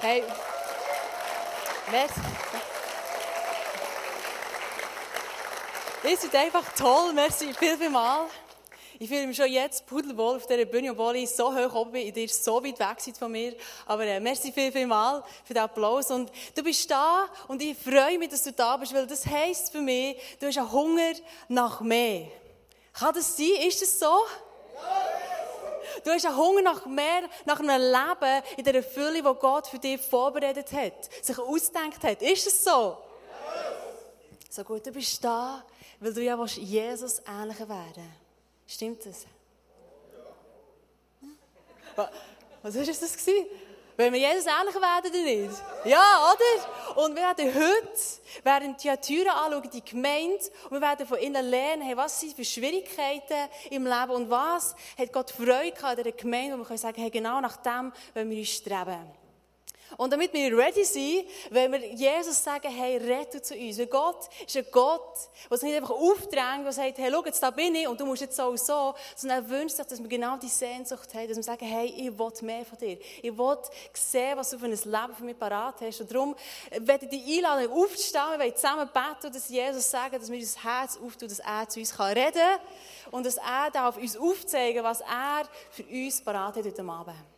Hey, merci. Ihr seid einfach toll, merci viel, viel mal. Ich fühle mich schon jetzt pudelwohl auf dieser Bühne, obwohl ich so hoch oben bin, ihr so weit weg seid von mir. Aber äh, merci viel, viel mal für den Applaus. Und du bist da und ich freue mich, dass du da bist, weil das heisst für mich, du hast einen Hunger nach mehr. Kann das sein? Ist das so? Du hast einen Hunger nach mehr, nach einem Leben in der Fülle, wo Gott für dich vorbereitet hat, sich ausgedacht hat. Ist es so? So gut, du bist da, weil du ja Jesus ähnlicher werden. Stimmt das? Ja. Was war das? Wenn wir Jesus ähnlich werden oder nicht? Ja, oder? Und wir werden heute, während die Türen anschauen, die Gemeinde, und wir werden von ihnen lernen, hey, was sind für Schwierigkeiten im Leben und was hat Gott Freude gehabt in Gemeinde, wo wir können sagen, hey, genau nach dem wollen wir uns streben. Und damit wir ready sind, wenn wir Jesus sagen, hey, rette zu uns. Weil Gott ist ein Gott, der nicht einfach aufdrängt, der sagt, hey, schau, jetzt da bin ich und du musst jetzt so und so, sondern er wünscht sich, dass wir genau die Sehnsucht haben, dass wir sagen, hey, ich will mehr von dir. Ich will sehen, was du für ein Leben für mich parat hast. Und darum werde ich dich einladen, aufzustehen, wir wollen zusammen beten dass Jesus sagen, dass wir unser Herz auftun, dass er zu uns reden kann und dass er darf uns aufzeigen, was er für uns parat hat heute Abend.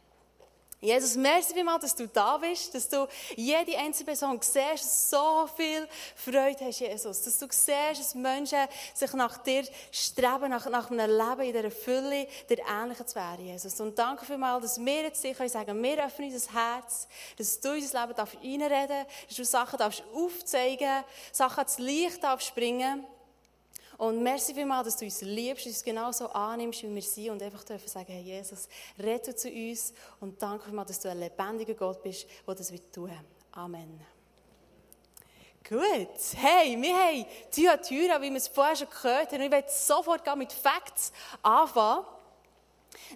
Jesus, merci vielmals, dass du da bist, dass du jede einzelne Person siehst, so viel Freude hast, Jesus. Dass du siehst, dass Menschen sich nach dir streben, nach, nach einem Leben in dieser Fülle, dir ähnlicher zu werden, Jesus. Und danke vielmals, dass wir jetzt dir sagen können, wir öffnen unser Herz, dass du in unser Leben reinreden darfst, dass du Sachen darfst aufzeigen Sachen ans Licht darfst bringen und merci vielmals, dass du uns liebst, uns genauso annimmst, wie wir sind und einfach dürfen sagen, hey Jesus, rette zu uns und danke vielmals, dass du ein lebendiger Gott bist, der das wird tun. Amen. Gut, hey, wir haben Thyatira, wie wir es vorher schon gehört haben. Ich werde sofort mit Facts anfangen.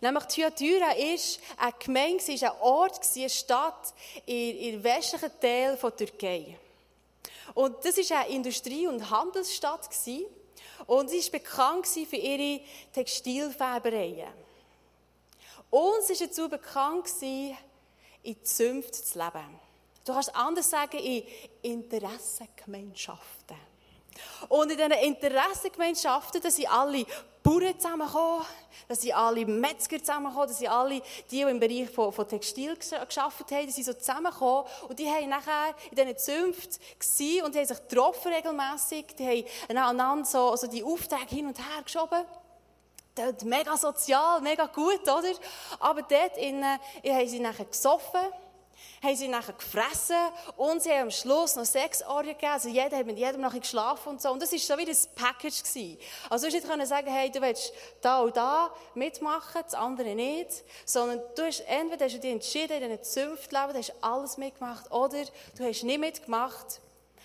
Nämlich Thyatira war eine Gemeinde, ein Ort, eine Stadt im westlichen Teil der Türkei. Und das war eine Industrie- und Handelsstadt. Und sie war bekannt für ihre Textilfärbereien. Und sie war dazu bekannt, in Zünften zu leben. Du kannst anders sagen, in Interessengemeinschaften. Und in diesen Interessengemeinschaften, da sind alle Bauern zusammengekommen, da sind alle Metzger zusammengekommen, da sind alle, die, die im Bereich von, von Textil gearbeitet haben, die sind so zusammengekommen und die haben nachher in diesen Zünften gewesen und die haben sich getroffen regelmässig, die haben einander so, also die Aufträge hin und her geschoben. Das mega sozial, mega gut, oder? Aber dort innen haben sie nachher gesoffen, haben sie nachher gefressen und sie haben am Schluss noch sechs Orgien gegeben. Also jeder hat mit jedem nachher geschlafen und so. Und das war so wie ein Package. Gewesen. Also du hast nicht sagen, hey, du willst da und da mitmachen, das andere nicht. Sondern du hast, entweder hast du dich entschieden, in diesen Zünftleben, du hast alles mitgemacht, oder du hast nicht mitgemacht.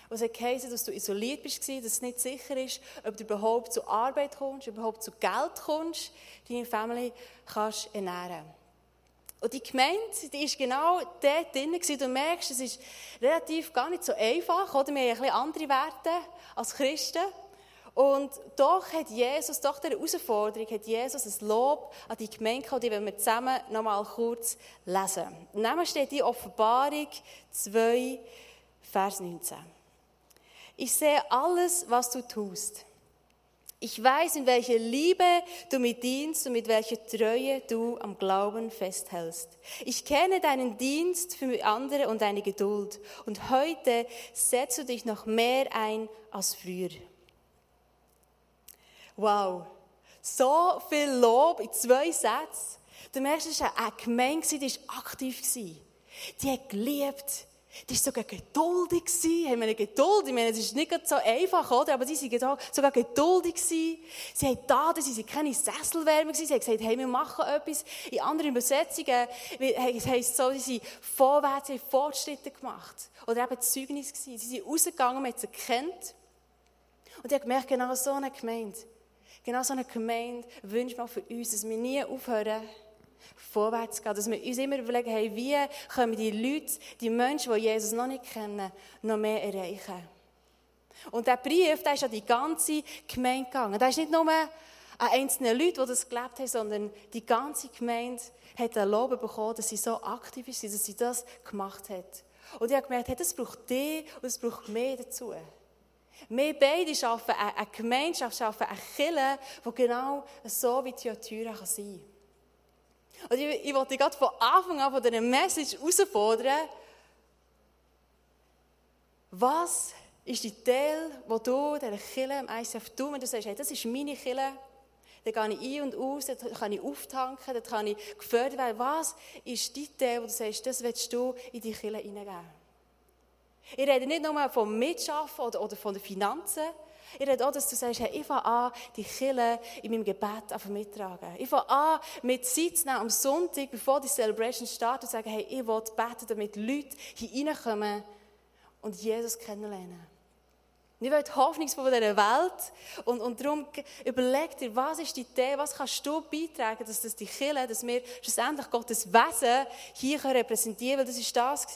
Und es geheißen, dass du isoliert bist, dass es nicht sicher ist, ob du überhaupt zur Arbeit kommst, überhaupt zu Geld kommst, deine Familie kannst ernähren und die Gemeinde, die ist genau dort drin gewesen. Du merkst, es ist relativ gar nicht so einfach, oder? Wir haben ein bisschen andere Werte als Christen. Und doch hat Jesus, doch der Herausforderung, hat Jesus ein Lob an die Gemeinde gehabt, die wollen wir zusammen noch mal kurz lesen. Nehmen steht die Offenbarung 2, Vers 19. Ich sehe alles, was du tust. Ich weiß, in welcher Liebe du mit dienst und mit welcher Treue du am Glauben festhältst. Ich kenne deinen Dienst für andere und deine Geduld. Und heute setzt du dich noch mehr ein als früher. Wow. So viel Lob in zwei Sätzen. Du merkst, es war eine Gemeinde, die war aktiv. Die hat geliebt. Die war sogar geduldig. Haben wir Geduld? Ich meine, es ist nicht so einfach, oder? Aber sie waren sogar geduldig. Sie haben da, sie waren keine Sesselwärme. Sie haben gesagt, hey, wir machen etwas. In anderen Übersetzungen heisst es so, sie sind vorwärts, sie haben Fortschritte gemacht. Oder eben Zeugnis. Sie sind rausgegangen, man hat sie erkannt. Und ich habe gemerkt, genau so eine Gemeinde, genau so eine Gemeinde wünscht man für uns, dass wir nie aufhören, vorwärts gehen. Dass wir uns immer überlegen, hey, wie können die Leute, die Menschen, die Jesus noch nicht kennen, noch mehr erreichen. Und der Brief, der ist an die ganze Gemeinde gegangen. Der ist nicht nur an einzelnen Leuten, die das gelebt haben, sondern die ganze Gemeinde hat ein Lob bekommen, dass sie so aktiv ist, dass sie das gemacht hat. Und ich habe gemerkt, hey, das braucht die und es braucht mehr dazu. Wir beide schaffen eine Gemeinschaft, schaffen eine Kirche, die genau so wie Theatyra kann sein kann. Und ich, ich wollte gerade von Anfang an von dieser Message herausfordern, was ist die Teil, wo du dieser Kirche im ICF tust, wenn du sagst, hey, das ist meine Kirche, dann gehe ich ein und aus, dann kann ich auftanken, dann kann ich gefördert werden. Was ist die Teil, wo du sagst, das willst du in die Kirche hineingeben? Ich rede nicht nur vom Mitschaffen oder, oder von den Finanzen. Ich rede auch, dass du sagst, hey, ich fange an, die Kirche in meinem Gebet mittragen. Ich fange an, mit Zeit zu nehmen am Sonntag, bevor die Celebration startet, und sagen, hey, ich will beten, damit Leute hier reinkommen und Jesus kennenlernen. Ich will Hoffnung von dieser Welt. Und, und darum überleg dir, was ist die Idee, was kannst du beitragen, dass das die Kirche, dass wir schlussendlich Gottes Wesen hier repräsentieren können. Weil das war das,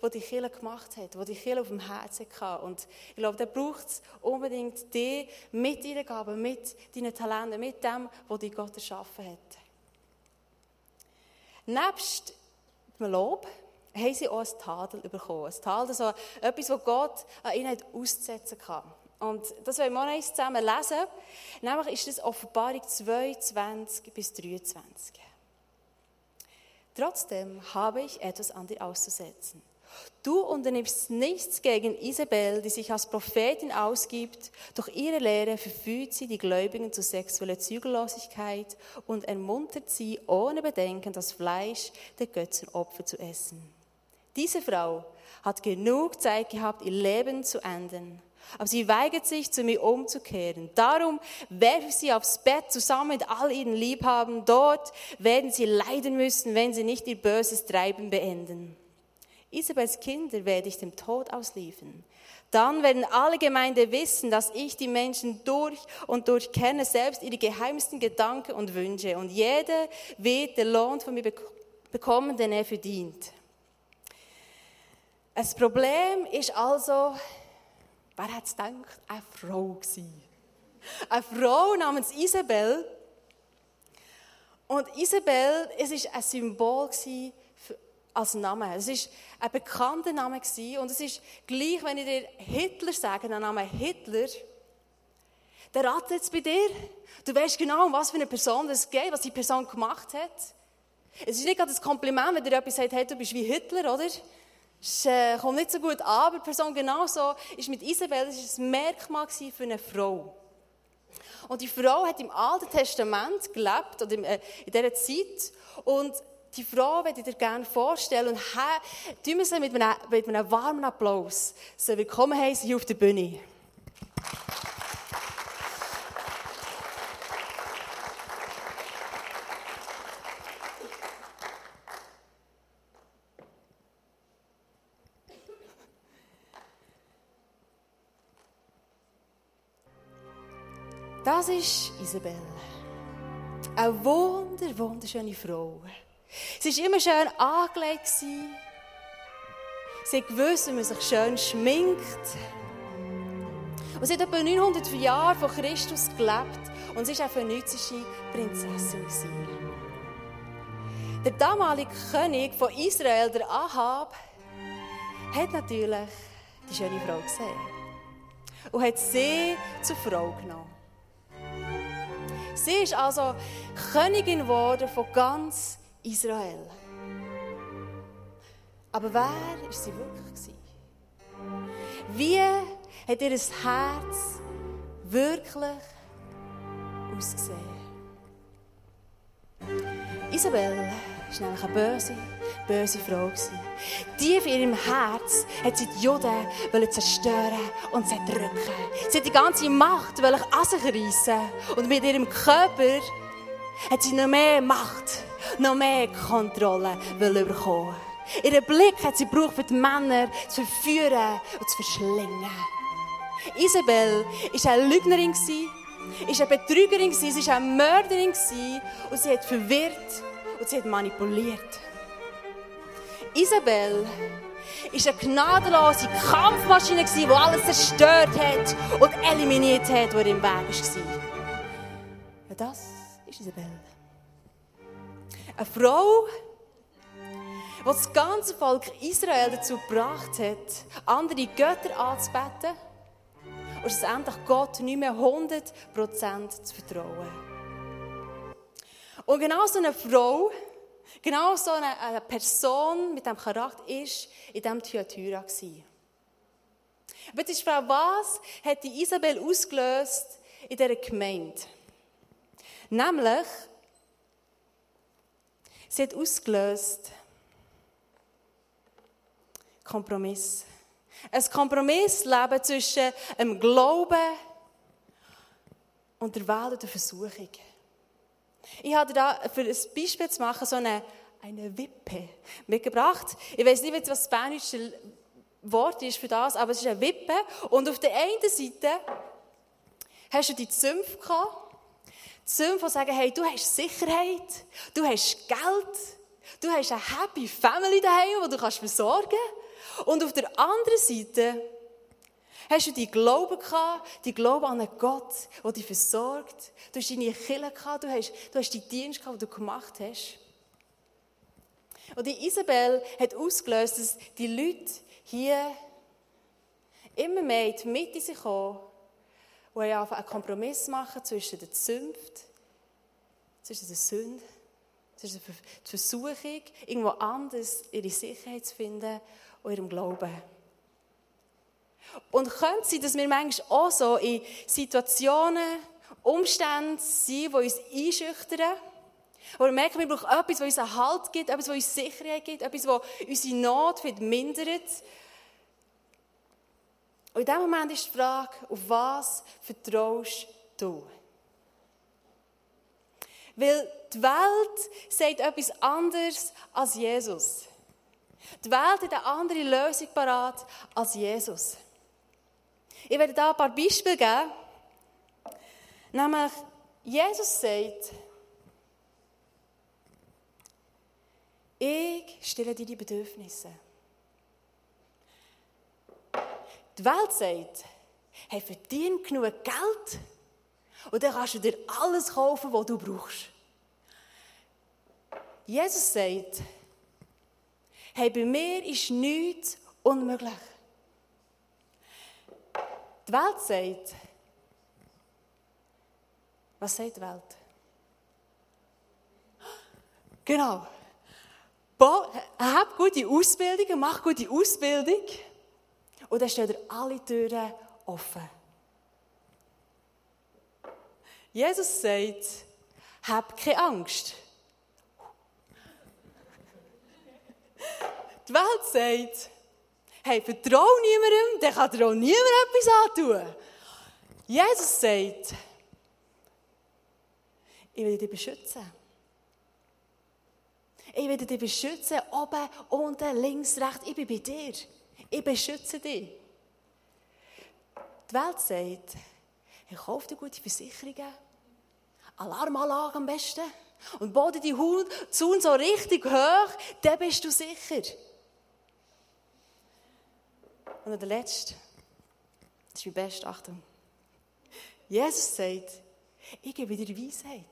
was die Kirche gemacht hat, was die Kirche auf dem Herzen hatte. Und ich glaube, da braucht es unbedingt die mit deinen Gaben, mit deinen Talenten, mit dem, was die Gott erschaffen hat. Nebst dem Lob, haben sie auch ein Tadel bekommen. Ein Tadel, so etwas, was Gott an ihnen auszusetzen kann. Und das wollen wir noch eins zusammen lesen. Nämlich ist das Offenbarung 22 bis 23. Trotzdem habe ich etwas an dir auszusetzen. Du unternimmst nichts gegen Isabel, die sich als Prophetin ausgibt. Durch ihre Lehre verführt sie die Gläubigen zu sexueller Zügellosigkeit und ermuntert sie ohne Bedenken, das Fleisch der Götzenopfer zu essen. Diese Frau hat genug Zeit gehabt, ihr Leben zu enden. Aber sie weigert sich, zu mir umzukehren. Darum werfe ich sie aufs Bett zusammen mit all ihren Liebhabern. Dort werden sie leiden müssen, wenn sie nicht ihr böses Treiben beenden. Isabels Kinder werde ich dem Tod ausliefern. Dann werden alle Gemeinde wissen, dass ich die Menschen durch und durch kenne, selbst ihre geheimsten Gedanken und Wünsche. Und jeder wird den Lohn von mir bekommen, den er verdient. Ein Problem ist also, wer hat es gedacht, eine Frau gewesen. Eine Frau namens Isabel. Und Isabel, es ist ein Symbol für, als Name. Es ist ein bekannter Name gewesen. und es ist gleich, wenn ich dir Hitler sage, der Name Hitler, der ratet es bei dir. Du weißt genau, um was für eine Person es geht, was die Person gemacht hat. Es ist nicht gerade ein Kompliment, wenn dir jemand sagt, hey, du bist wie Hitler, oder? Es äh, kommt nicht so gut an, aber die Person genauso ist mit Isabel, das ist ein Merkmal für eine Frau. Und die Frau hat im Alten Testament gelebt, oder äh, in dieser Zeit, und die Frau möchte ich dir gerne vorstellen und tun wir sie mit einem, mit einem warmen Applaus so willkommen heißen hier auf der Bühne. Das ist Isabel. Eine wunder, wunderschöne Frau. Sie war immer schön angelegt. Sie gewusst, wie man sich schön schminkt. Und sie hat etwa 900 Jahre von Christus gelebt und sie war eine phönizische Prinzessin. Der damalige König von Israel, der Ahab, hat natürlich die schöne Frau gesehen und hat sie zur Frau genommen. Sie ist also Königin geworden von ganz Israel. Aber wer war sie wirklich? Wie hat ihr Herz wirklich ausgesehen? Isabel ist nämlich eine böse, böse Frau. Tief in ihrem Herz hat sie die Juden zerstören und zerdrücken. Sie hat die ganze Macht an sich reissen. Und mit ihrem Körper hat sie noch mehr Macht, noch mehr Kontrolle bekommen. Ihren Blick hat sie gebraucht, für die Männer zu verführen und zu verschlingen. Isabel war eine Lügnerin, eine Betrügerin, sie war eine Mörderin und sie hat verwirrt und sie hat manipuliert. Isabel war eine gnadenlose Kampfmaschine, die alles zerstört hat und eliminiert hat, was im Weg war. Das ist Isabel. Eine Frau, die das ganze Volk Israel dazu gebracht hat, andere Götter anzubeten und schlussendlich Gott nicht mehr 100% zu vertrauen. Und genau so eine Frau, genau so eine, eine Person mit diesem Charakter ist in diesem Thyatira gewesen. Aber jetzt ist Frau, was hat die Isabel ausgelöst in dieser Gemeinde? Nämlich, sie hat ausgelöst Kompromiss. Ein Kompromissleben zwischen dem Glauben und der Welt und der Versuchung. Ich habe da für ein Beispiel zu machen so eine, eine Wippe mitgebracht. Ich weiß nicht, was das spanische Wort ist für das, aber es ist eine Wippe. Und auf der einen Seite hast du die Zümpfe gehabt. Zümpfe, die sagen, hey, du hast Sicherheit, du hast Geld, du hast eine happy Family daheim, die du kannst versorgen kannst. Und auf der anderen Seite hast du die Glauben gehabt, die Glauben an einen Gott, der dich versorgt. Du hast deine Kirche gehabt, du hast, du hast die Dienst gehabt, die du gemacht hast. Und die Isabel hat ausgelöst, dass die Leute hier immer mehr in die Mitte sich kommen, wo er einen Kompromiss machen zwischen der Zünft, zwischen der Sünde, zwischen der Versuchung, irgendwo anders ihre Sicherheit zu finden und ihrem Glauben. Und könnte sein, dass wir manchmal auch so in Situationen, Umständen sind, die uns einschüchtern, wo wir merken, wir brauchen etwas, das uns einen Halt gibt, etwas, das uns Sicherheit gibt, etwas, das unsere Not mindert. Und in diesem Moment ist die Frage, auf was vertraust du? Weil die Welt sagt etwas anderes als Jesus. Die Welt hat eine andere Lösung parat als Jesus. Ich werde da ein paar Beispiele geben. Nämlich, Jesus sagt, ich stelle dir die Bedürfnisse. Die Welt sagt, hey, verdien genug Geld und dann kannst du dir alles kaufen, was du brauchst. Jesus sagt, bei mir ist nichts unmöglich. Die Welt sagt, was sagt die Welt? Genau. Hab gute Ausbildung, mach gute Ausbildung. Und dann stehen dir alle Türen offen. Jesus sagt, hab keine Angst. Die Welt sagt, hey, vertrau niemandem, dann kann dir auch niemand etwas antun. Jesus sagt, ich will dich beschützen. Ich will dich beschützen, oben, unten, links, rechts. Ich bin bei dir. Ich beschütze dich. Die Welt sagt, ich kaufe dir gute Versicherungen, Alarmanlage am besten und baue die Zaun so richtig hoch, dann bist du sicher. Und der letzte, das ist mein Best, Achtung. Jesus sagt, ich gebe dir Weisheit.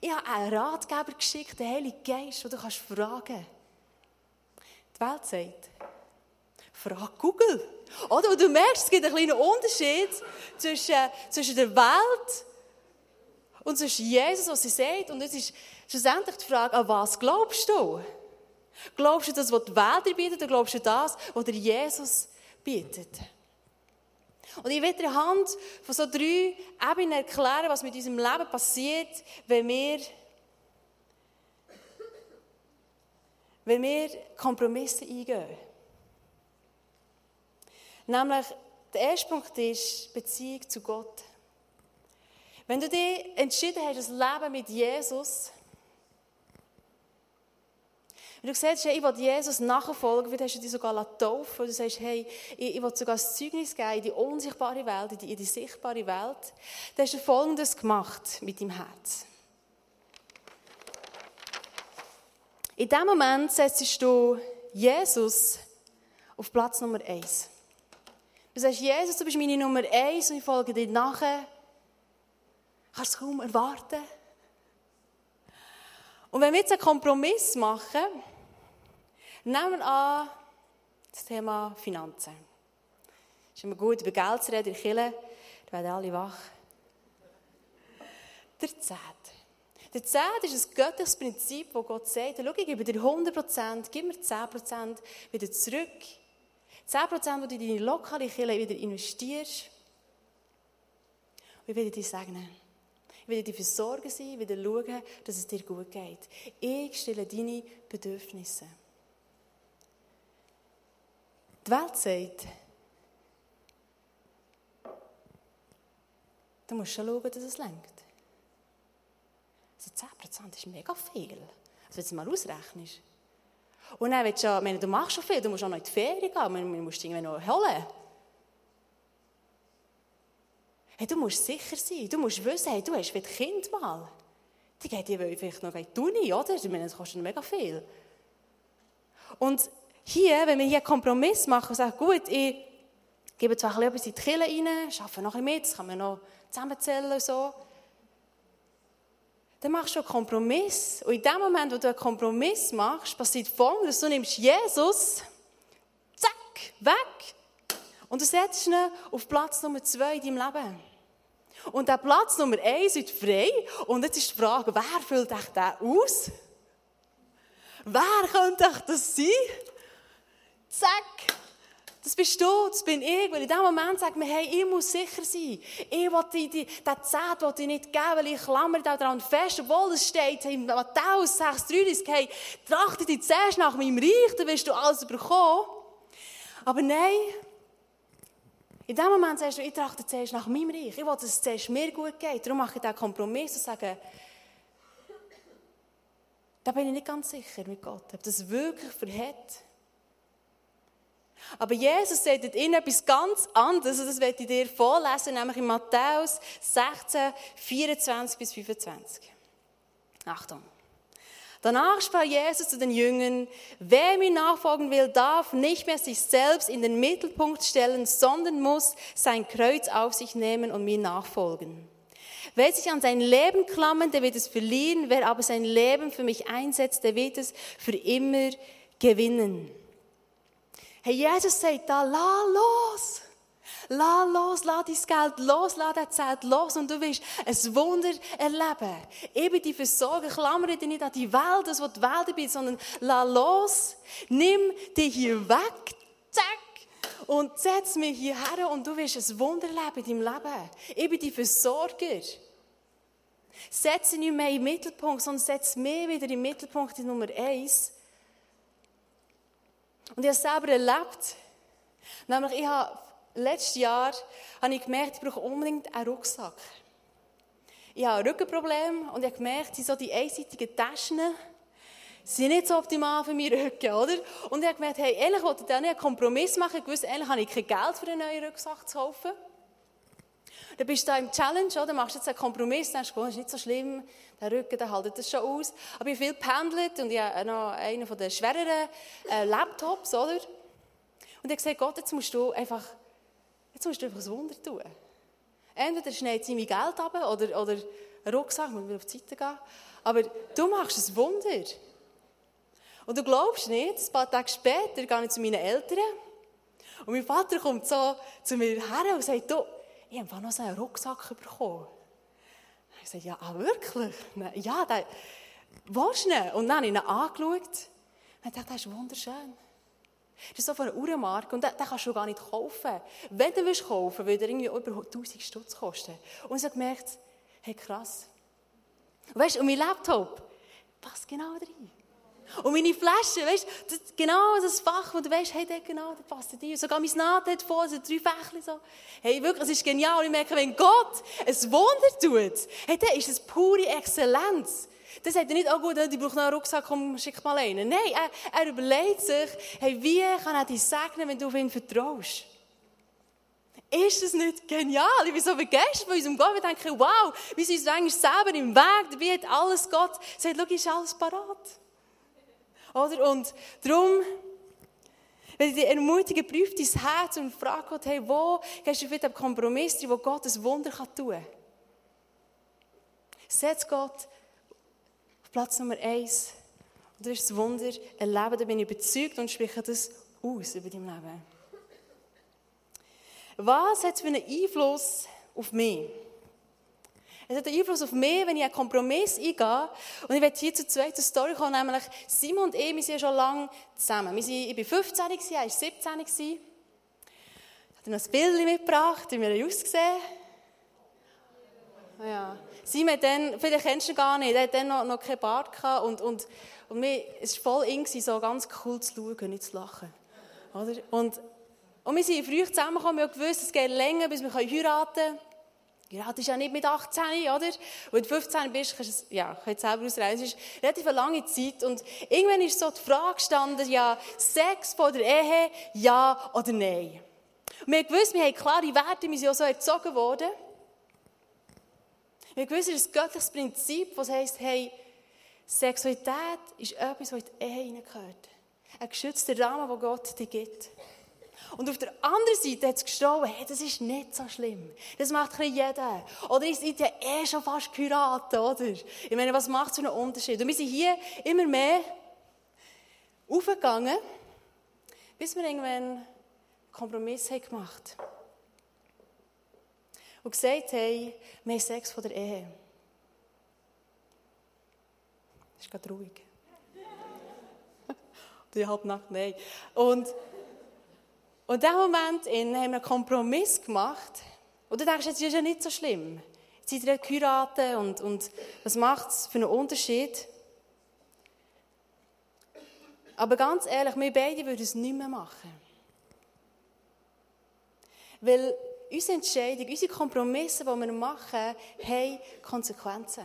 Ich habe einen Ratgeber geschickt, den Heiligen Geist, den du kannst fragen. Die Welt sagt, frag Google. Oder? Und du merkst, es gibt einen kleinen Unterschied zwischen, zwischen der Welt und zwischen Jesus, was sie sagt. Und es ist schlussendlich die Frage, an was glaubst du? Glaubst du das, was die Welt dir bietet, oder glaubst du das, was dir Jesus bietet? Und ich werde anhand von so drei Ebenen erklären, was mit unserem Leben passiert, wenn wir, wenn wir Kompromisse eingehen. Nämlich, der erste Punkt ist Beziehung zu Gott. Wenn du dich entschieden hast, das Leben mit Jesus, wenn du sagst, hey, ich will Jesus nachfolgen, wie hast du dich sogar taufen, du sagst, hey, ich, ich will sogar das Zeugnis geben in die unsichtbare Welt, in die, in die sichtbare Welt, dann hast du Folgendes gemacht mit deinem Herz. In dem Moment setzt du Jesus auf Platz Nummer eins. Du sagst, Jesus, du bist meine Nummer eins und ich folge dir nachher. Kannst du kaum erwarten. Und wenn wir jetzt einen Kompromiss machen, nehmen wir an, das Thema Finanzen. Ist immer gut, über Geld zu reden in da werden alle wach. Der Zehnt. Der Zehnt ist ein göttliches Prinzip, wo Gott sagt, schau, ich gebe dir 100%, gib mir 10% wieder zurück. 10%, die du in deine lokale Kirche wieder investierst. Und ich werde dich segnen. Ich werde dir versorgen sein, wieder schauen, dass es dir gut geht. Ich stelle deine Bedürfnisse. Die Welt sagt, du musst schon schauen, dass es lenkt. Also 10% ist mega viel. Also wenn du mal ausrechnest. Und dann willst du, meine, du machst schon viel, du musst auch noch in die Ferien gehen, du musst irgendwie noch holen. Hey, du musst sicher sein, du musst wissen, hey, du hast ein Kind mal. Die geht dir vielleicht noch in die oder? Ich meine, das kostet mega viel. Und hier, wenn wir hier einen Kompromiss machen und sagen, gut, ich gebe zwar etwas in die Kille rein, arbeite noch ein mit, das kann man noch zusammenzählen und so dann machst du einen Kompromiss. Und in dem Moment, wo du einen Kompromiss machst, passiert folgendes. Du nimmst Jesus, zack, weg. Und du setzt ihn auf Platz Nummer zwei in deinem Leben. Und der Platz Nummer eins ist frei. Und jetzt ist die Frage, wer füllt dich den aus? Wer könnte das sein? Zack. Das bist du, das bin ich. Weil in dem Moment sagt man, hey, ich muss sicher sein. Ich will die, die, den Zehnt will ich nicht geben, weil ich klammer daran fest, obwohl es steht in Matthäus 6,33, hey, trachte dich zuerst nach meinem Reich, dann wirst du alles bekommen. Aber nein, in dem Moment sagst du, ich trachte zuerst nach meinem Reich. Ich will, dass es zuerst mir gut geht. Darum mache ich diesen Kompromiss und sage, da bin ich nicht ganz sicher mit Gott, ob das wirklich verhält. Aber Jesus sagt ihnen etwas ganz anderes, und das werde ich dir vorlesen, nämlich in Matthäus 16, 24 bis 25. Achtung. Danach sprach Jesus zu den Jüngern, wer mir nachfolgen will, darf nicht mehr sich selbst in den Mittelpunkt stellen, sondern muss sein Kreuz auf sich nehmen und mir nachfolgen. Wer sich an sein Leben klammert, der wird es verlieren, wer aber sein Leben für mich einsetzt, der wird es für immer gewinnen. Hey, Jesus sagt da, lass los. Lass los, lass dein Geld los, lass dein Zelt los und du wirst ein Wunder erleben. Bin die Versorger, klammere dich nicht an die Welt, das, was die Welt ist, sondern lass los, nimm dich hier weg, zack, und setz mich hierher und du wirst ein Wunder erleben in deinem Leben. Bin die Versorger. Setze nicht mehr im Mittelpunkt, sondern setz mich wieder im Mittelpunkt in Nummer eins. Und ich habe es selber erlebt. Nämlich, ich habe, letztes Jahr habe ich gemerkt, ich brauche unbedingt einen Rucksack. Ich habe ein Rückenproblem und ich habe gemerkt, so die einseitigen Taschen sind nicht so optimal für meinen Rücken, oder? Und ich habe gemerkt, hey, eigentlich wollte ich da nicht einen Kompromiss machen. Ich eigentlich habe ich kein Geld für einen neuen Rucksack zu kaufen. Dann bist du da im Challenge, oder? Machst jetzt einen Kompromiss, denkst du, oh, ist nicht so schlimm, der Rücken, der hält das schon aus. Aber ich habe viel pendelt und ich habe noch einen von den schwereren äh, Laptops, oder? Und ich habe gesagt, Gott, jetzt musst du einfach, jetzt musst du einfach ein Wunder tun. Entweder schneidet sie mein Geld ab oder, oder einen Rucksack, man will auf die Seite gehen. Aber du machst ein Wunder. Und du glaubst nicht, ein paar Tage später gehe ich zu meinen Eltern und mein Vater kommt so zu mir her und sagt, du, ich habe noch so einen Rucksack bekommen. Ich sage, ja, ah, wirklich? Ja, der, willst du Und dann habe ich ihn angeschaut und dachte, das ist wunderschön. Das ist so von einer Uhrenmarke und den, den kannst du gar nicht kaufen. Wenn du willst kaufen, würde er irgendwie über 1000 Stutz kosten. Und ich habe gemerkt, hey, krass. Und weißt du, und mein Laptop passt genau rein. Und meine Flasche, weißt du, genau das Fach, wo du weißt, hey, der genau, der passt dir. Sogar mein Naht hat vor, so drei Fächchen so. Hey, wirklich, es ist genial. Ich merke, wenn Gott ein Wunder tut, hey, dann ist es pure Exzellenz. Dann sagt er nicht, oh gut, die braucht noch einen Rucksack, komm, schick mal einen. Nein, er, er überlegt sich, hey, wie kann er dich segnen, wenn du auf ihn vertraust? Ist das nicht genial? Ich bin so begeistert von unserem Gott. Wir denken, wow, wir sind uns eigentlich selber im Weg, dabei hat alles Gott. Sagt, schau, ist alles parat. Oder? Und darum, wenn ich dich ermutige, prüf dein Herz und frag Gott, hey, wo hast du vielleicht einen Kompromiss, wo Gott ein Wunder tun kann? Setz Gott Platz Nummer eins. Und das ist das Wunder, erleben, da bin ich überzeugt und spreche das aus über dein Leben. Was hat es für einen Einfluss auf mich? Es hat einen Einfluss auf mich, wenn ich einen Kompromiss eingehe. Und ich werde hier zur zweiten Story kommen, nämlich Simon und ich, wir sind ja schon lange zusammen. Wir sind, ich war 15, er war 17. Ich habe noch ein Bild mitgebracht, wie wir ausgesehen ja. Simon dann, vielleicht kennst du ihn gar nicht, er hat dann noch, noch keinen Bart gehabt und, und, und mir, es war voll eng, so ganz cool zu schauen, nicht zu lachen. Oder? Und, und wir sind früh zusammengekommen, wir haben gewusst, es geht länger, bis wir heiraten können. Heiraten ist ja nicht mit 18, oder? Wenn du 15 bist, kannst du ja, kannst selber ausreisen. Es ist relativ eine lange Zeit. Und irgendwann ist so die Frage gestanden, ja, Sex vor der Ehe, ja oder nein? Und wir haben gewusst, wir haben klare Werte, wir sind auch so erzogen worden. Gewusst, es ist ein göttliches Prinzip, das heisst, hey, Sexualität ist etwas, was in die Ehe hineingehört. Ein geschützter Rahmen, den Gott dir gibt. Und auf der anderen Seite hat es gestanden, hey, das ist nicht so schlimm. Das macht ein jeder. Oder ihr seid ja eh schon fast geheiratet, oder? Ich meine, was macht so einen Unterschied? Und wir sind hier immer mehr aufgegangen, bis wir irgendwann einen Kompromiss gemacht haben. Und gesagt haben, wir haben Sex von der Ehe. Das ist gerade ruhig. Die halb Nacht, nein. Und in diesem Moment haben wir einen Kompromiss gemacht. Und du denkst, jetzt ist ja nicht so schlimm. Jetzt seid ihr geheiratet und, und was macht es für einen Unterschied? Aber ganz ehrlich, wir beide würden es nicht mehr machen. Weil unsere Entscheidung, unsere Kompromisse, die wir machen, haben Konsequenzen.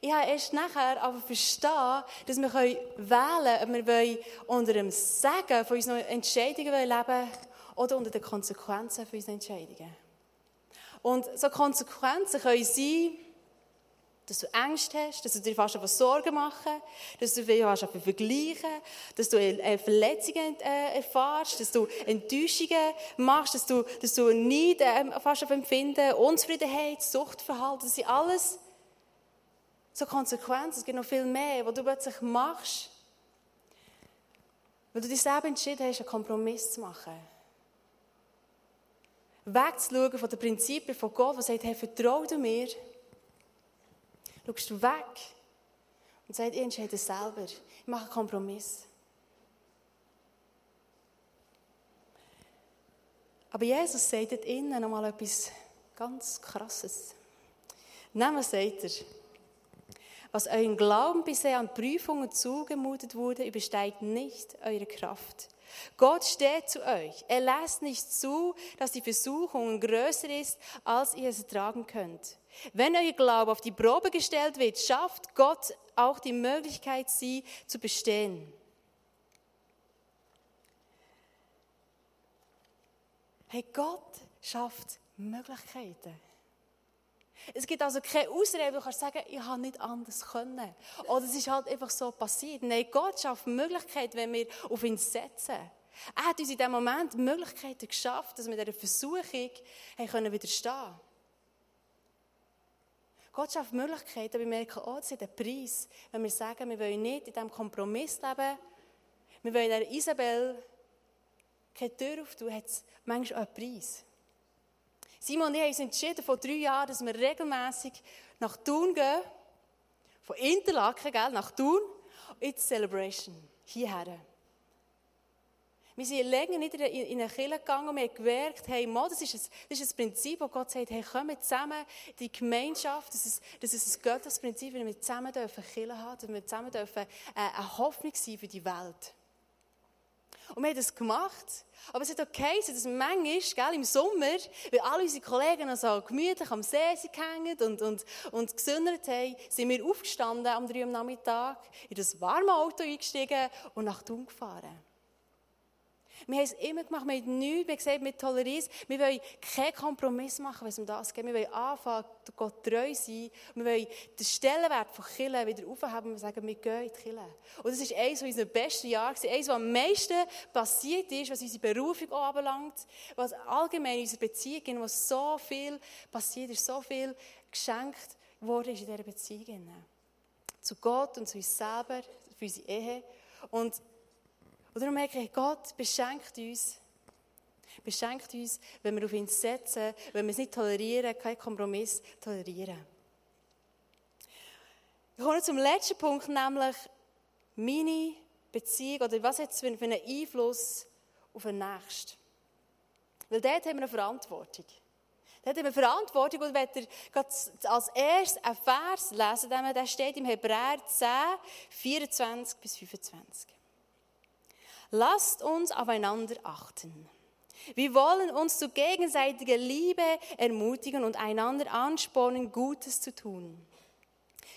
Ich habe erst nachher aber verstanden, dass wir wählen können, ob wir unter dem Segen von unseren Entscheidungen leben wollen oder unter den Konsequenzen von unseren Entscheidungen. Und so Konsequenzen können sein, dass du Ängste hast, dass du dir fast etwas Sorgen machen, dass du dich fast vergleichen, dass du Verletzungen äh, erfährst, dass du Enttäuschungen machst, dass du, dass du Neid äh, fast empfinden, Unzufriedenheit, Suchtverhalten, das sind alles so Konsequenzen, es gibt noch viel mehr, was du plötzlich machst, weil du dich selber entschieden hast, einen Kompromiss zu machen. Wegzuschauen von den Prinzipien von Gott, der sagt, hey, vertrau du mir. Schaust du weg und sagst, ich entscheide selber. Ich mache einen Kompromiss. Aber Jesus sagt dort innen noch mal etwas ganz Krasses. Nehmen sagt er, was euren Glauben bisher an Prüfungen zugemutet wurde, übersteigt nicht eure Kraft. Gott steht zu euch. Er lässt nicht zu, dass die Versuchung größer ist, als ihr es ertragen könnt. Wenn euer Glaube auf die Probe gestellt wird, schafft Gott auch die Möglichkeit, sie zu bestehen. Hey, Gott schafft Möglichkeiten. Es gibt also keine Ausrede, du kannst sagen, ich habe nicht anders können. Oder es ist halt einfach so passiert. Nein, Gott schafft Möglichkeiten, wenn wir auf ihn setzen. Er hat uns in diesem Moment Möglichkeiten geschafft, dass wir dieser Versuchung können widerstehen Gott schafft Möglichkeiten, aber wir merken, oh, das ist ein Preis, wenn wir sagen, wir wollen nicht in diesem Kompromiss leben, wir wollen der Isabel keine Tür auftun, hat es manchmal auch einen Preis. Simon und ich haben uns entschieden, vor drei Jahren, dass wir regelmäßig nach Thun gehen. Von Interlaken, gell, nach Thun. In Celebration. Hierher. Wir sind länger nicht in eine Kirche gegangen und wir haben gemerkt, hey, Mann, das, ist ein, das ist ein Prinzip, wo Gott sagt, hey, kommen zusammen, die Gemeinschaft, das ist, das ist ein göttliches Prinzip, wenn wir zusammen dürfen Kirche haben, dass wir zusammen dürfen äh, eine Hoffnung sein für die Welt. Und wir haben das gemacht. Aber es hat auch geheißen, dass manchmal, gell, im Sommer, weil alle unsere Kollegen so gemütlich am See sind gehängt und, und, und gesündert haben, sind wir aufgestanden am 3 Uhr am Nachmittag, in das warme Auto eingestiegen und nach Thun gefahren. Wir haben es immer gemacht, wir haben nichts, haben gesagt, wir tolerieren Wir wollen keinen Kompromiss machen, wenn es um das geht. Wir wollen anfangen, Gott treu sein. Wir wollen den Stellenwert von Kirche wieder aufheben und sagen, wir gehen in die Kirche. Und das ist eines unserer besten Jahre, eines, was am meisten passiert ist, was unsere Berufung auch anbelangt, was allgemein in unserer Beziehung, was so viel passiert ist, so viel geschenkt ist in dieser Beziehung. Zu Gott und zu uns selber, für unsere Ehe. Und, und darum merke ich, Gott beschenkt uns beschenkt uns, wenn wir auf ihn setzen, wenn wir es nicht tolerieren, keinen Kompromiss tolerieren. Ich komme zum letzten Punkt, nämlich meine Beziehung oder was hat es für einen Einfluss auf den Nächsten. Weil dort haben wir eine Verantwortung. Dort haben wir Verantwortung und wenn ihr als erstes einen Vers lesen, der steht im Hebräer 10, 24 bis 25. Lasst uns aufeinander achten. Wir wollen uns zu gegenseitiger Liebe ermutigen und einander anspornen, Gutes zu tun.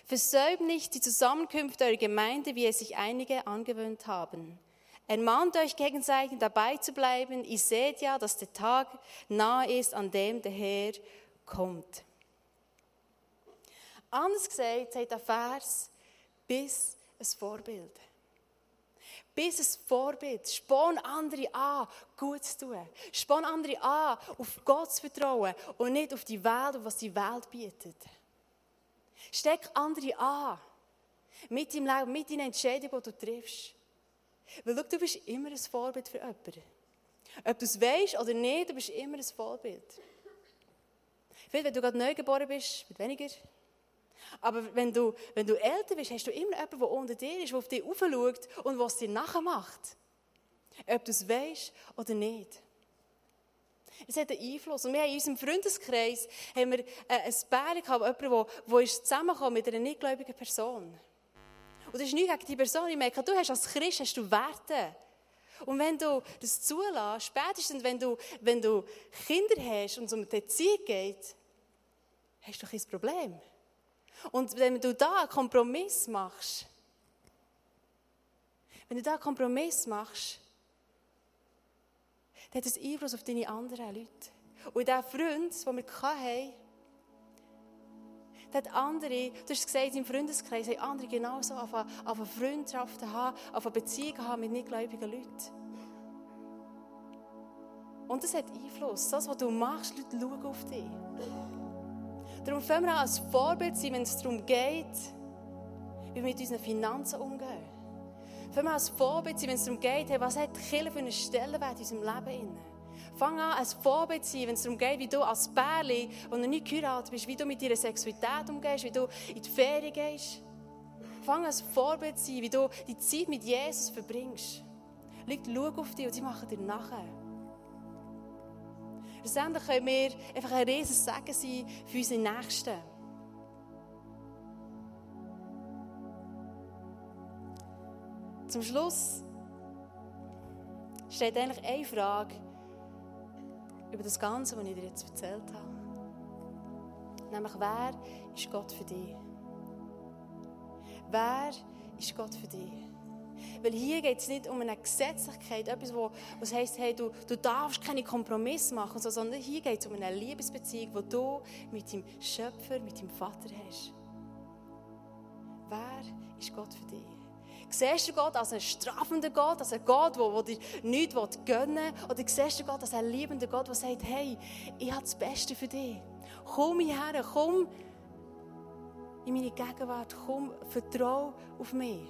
Versäumt nicht die Zusammenkünfte eurer Gemeinde, wie es sich einige angewöhnt haben. Ermahnt euch gegenseitig dabei zu bleiben. Ihr seht ja, dass der Tag nahe ist, an dem der Herr kommt. Anders gesagt, sagt der Vers, bis ein Vorbild. Bis ein Vorbild. Sporn andere an, gut zu tun. Sporn andere an, auf Gott zu vertrauen und nicht auf die Welt und was die Welt bietet. Steck andere an. Mit deinem Leben, mit deinen Entscheidungen, die du triffst. Weil schau, du bist immer ein Vorbild für jemanden. Ob du es weißt oder nicht, du bist immer ein Vorbild. Vielleicht, wenn du gerade neu geboren bist, mit weniger. Aber wenn du, wenn du älter bist, hast du immer jemanden, der unter dir ist, der auf dich aufschaut und was dir nachher macht. Ob du es weißt oder nicht. Es hat einen Einfluss. Und wir haben in unserem Freundeskreis haben wir äh, ein gehabt, jemand, der, zusammengekommen mit einer nichtgläubigen Person. Und das ist nicht gegen die Person. Ich merke, du hast als Christ hast du Werte. Und wenn du das zulässt, spätestens wenn du, wenn du Kinder hast und es um die Erziehung geht, hast du ein Problem. Und wenn du da einen Kompromiss machst, wenn du da einen Kompromiss machst, dann hat das Einfluss auf deine anderen Leute. Und dieser Freund, den wir hatten, der hat andere, du hast gesagt, im Freundeskreis haben andere genauso auf Freundschaften haben, auf Beziehungen haben mit nichtgläubigen Leuten. Und das hat Einfluss. Das, was du machst, Leute schauen auf dich. Darum fangen wir an, als Vorbild sein, wenn es darum geht, wie wir mit unseren Finanzen umgehen. Fangen wir an, als Vorbild sein, wenn es darum geht, hey, was hat die Kirche für einen Stellenwert in unserem Leben? Fang an, als Vorbild zu sein, wenn es darum geht, wie du als Pärchen, wo du nicht geheiratet bist, wie du mit deiner Sexualität umgehst, wie du in die Ferien gehst. Fang an, als Vorbild zu sein, wie du die Zeit mit Jesus verbringst. Leute schauen auf dich und sie machen dir nachher. Schlussendlich können wir einfach ein riesen Segen sein für unsere Nächsten. Zum Schluss steht eigentlich eine Frage über das Ganze, was ich dir jetzt erzählt habe. Nämlich, wer ist Gott für dich? Wer ist Gott für dich? Weil hier geht es nicht um eine Gesetzlichkeit, etwas, wo, was heisst, hey, du, du darfst keine Kompromisse machen, sondern hier geht es um eine Liebesbeziehung, die du mit dem Schöpfer, mit dem Vater hast. Wer ist Gott für dich? Siehst du Gott als einen strafenden Gott, als einen Gott, der, der dir nichts gönnen will? Oder siehst du Gott als einen liebenden Gott, der sagt, hey, ich habe das Beste für dich. Komm hierher, komm in meine Gegenwart, komm, vertraue auf mich.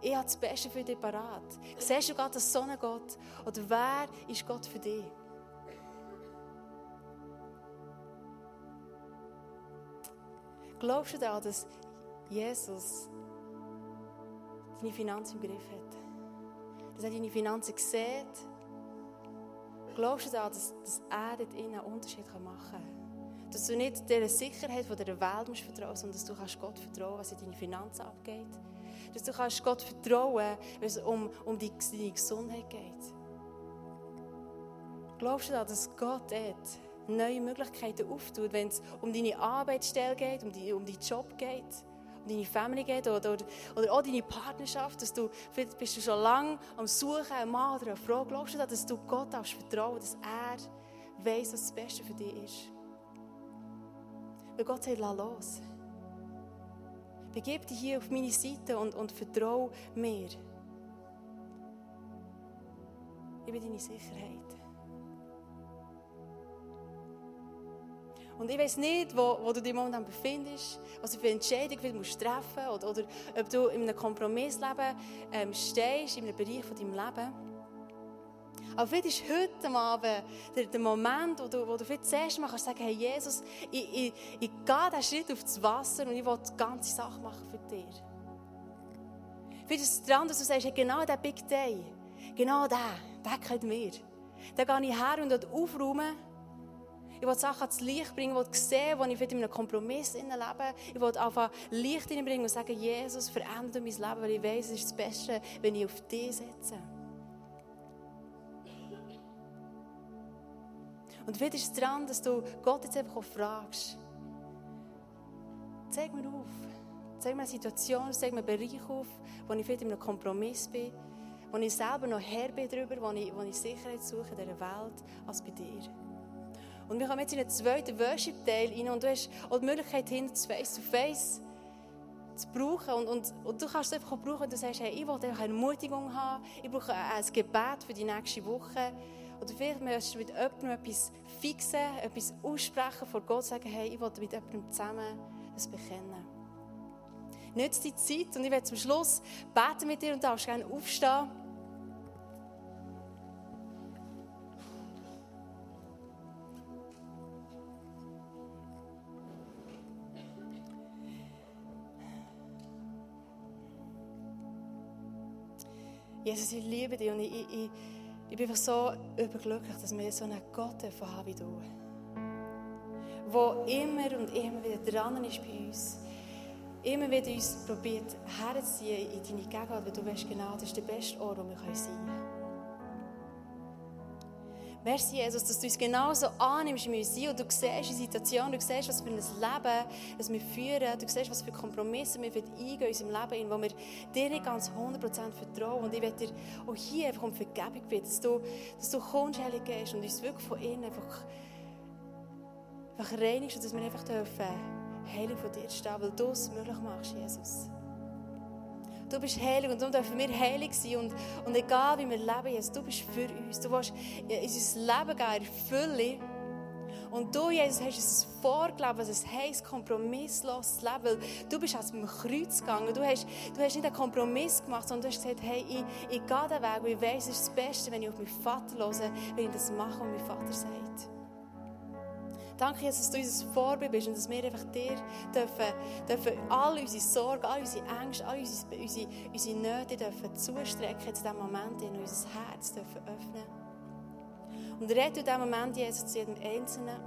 Ich habe das Beste für dich parat. Siehst du Gott als Sonnengott? Oder wer ist Gott für dich? Glaubst du daran, dass Jesus deine Finanzen im Griff hat? Dass er deine Finanzen sieht? Glaubst du daran, dass, dass er dort einen Unterschied machen kann? Dass du nicht der Sicherheit der Welt musst vertrauen sondern dass du kannst Gott vertrauen was in deine Finanzen abgeht? Dass du kannst Gott vertrauen wenn es um, um deine Gesundheit geht. Glaubst du da, dass Gott dort neue Möglichkeiten auftut, wenn es um deine Arbeitsstelle geht, um, die, um deinen Job geht, um deine Family geht oder, oder, oder auch deine Partnerschaft, dass du, vielleicht bist du schon lange am Suchen, einen Mann oder eine Frau, glaubst du da, dass du Gott darfst vertrauen, dass er weiß, was das Beste für dich ist? Weil Gott sagt, lass los. Begib dich hier auf meine Seite und, und vertraue mir. Ich bin deine Sicherheit. Und ich weiß nicht, wo, wo du dich momentan befindest, was du für Entscheidung du musst treffen oder, oder ob du in einem Kompromissleben ähm, stehst, in einem Bereich von deinem Leben. Aber vielleicht ist heute Abend der, der Moment, wo du, wo du vielleicht das erste Mal kannst sagen hey Jesus, ich, ich, ich gehe diesen Schritt auf das Wasser und ich will die ganze Sache machen für dich. Vielleicht ist es dran, dass du sagst, hey, genau der Big Day, genau der, der gehört mir. Da gehe ich her und aufräumen ich will Sachen ans Licht bringen, ich will sehen, wo ich in einem Kompromiss lebe. Ich will einfach Licht hineinbringen und sagen, Jesus, verändere mein Leben, weil ich weiß, es ist das Beste, wenn ich auf dich setze. Und wieder ist es dran, dass du Gott jetzt einfach fragst. Zeig mir auf. Zeig mir eine Situation, zeig mir einen Bereich auf, wo ich vielleicht in einem Kompromiss bin, wo ich selber noch Herr bin darüber, wo ich, wo ich Sicherheit suche in dieser Welt, als bei dir. Und wir kommen jetzt in den zweiten Worship-Teil rein und du hast auch die Möglichkeit, hinter das Face-to-Face zu brauchen. Und, und, und, du kannst es einfach auch brauchen, wenn du sagst, hey, ich will eine Ermutigung haben, ich brauche ein Gebet für die nächste Woche. Oder vielleicht möchtest du mit jemandem etwas fixen, etwas aussprechen vor Gott, sagen, hey, ich will mit jemandem zusammen das bekennen. Nütze die Zeit und ich werde zum Schluss beten mit dir und darfst gerne aufstehen. Jesus, ich liebe dich und ich, ich, ich bin einfach so überglücklich, dass wir so einen Gott haben wie du. Der immer und immer wieder dran ist bei uns. Immer wieder uns probiert herzuziehen in deine Gegenwart, weil du weißt genau, das ist der beste Ort, wo wir sein können. Merci, Jesus, dass du uns genauso annimmst, wie wir sind. Und du siehst die Situation, du siehst, was für ein Leben das wir führen. Du siehst, was für Kompromisse wir eingehen in unserem Leben, wo wir dir nicht ganz 100% vertrauen. Und ich werde dir auch hier einfach um Vergebung bitten, dass du, dass du kommst, Heilige Geist, und uns wirklich von innen einfach, einfach reinigst und dass wir einfach dürfen heilig von dir stehen, weil du es möglich machst, Jesus. Du bist heilig und darum dürfen wir heilig sein. Und, und egal wie wir leben, Jesus, du bist für uns. Du willst in unser Leben gehen, in Fülle. Und du, Jesus, hast uns vorgelebt, was ein heißes, kompromissloses Leben. Weil du bist aus dem Kreuz gegangen. Du hast, du hast nicht einen Kompromiss gemacht, sondern du hast gesagt, hey, ich, ich gehe den Weg, weil ich weiß, es ist das Beste, wenn ich auf meinen Vater höre, wenn ich das mache, was mein Vater sagt. Danke, Jesus, dass du unser Vorbild bist und dass wir einfach dir dürfen, dürfen all unsere Sorgen, all unsere Ängste, all unsere, unsere, unsere Nöte dürfen zustrecken zu dem Moment, in unser Herz dürfen öffnen. Und rette in diesem Moment, Jesus, zu jedem Einzelnen.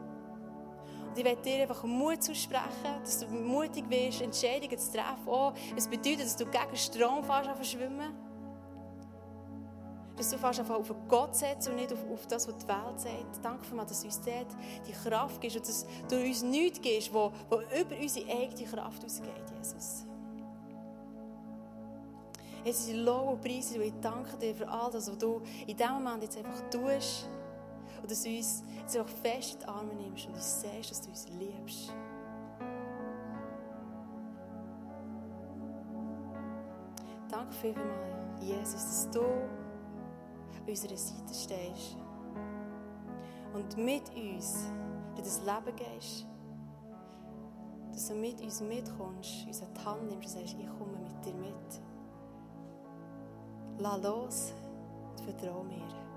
Und ich werde dir einfach Mut zusprechen, dass du mutig wirst, Entscheidungen zu treffen. Oh, es bedeutet, dass du gegen Strom fährst an verschwimmen dass du fast auf Gott setzt und nicht auf, auf das, was die Welt sagt. Danke für dass du uns dort die Kraft gibst und dass du uns nichts gibst, wo, wo über unsere eigene Kraft ausgeht, Jesus. Es ist Lohn und Preis und ich danke dir für all das, was du in diesem Moment jetzt einfach tust. Und dass du uns jetzt einfach fest in die Arme nimmst und uns sagst, dass du uns liebst. Danke vielmals, Jesus, dass du unserer Seite stehst und mit uns in das Leben gehst, dass du mit uns mitkommst, uns an die Hand nimmst und sagst, ich komme mit dir mit. Lass los und vertraue mir.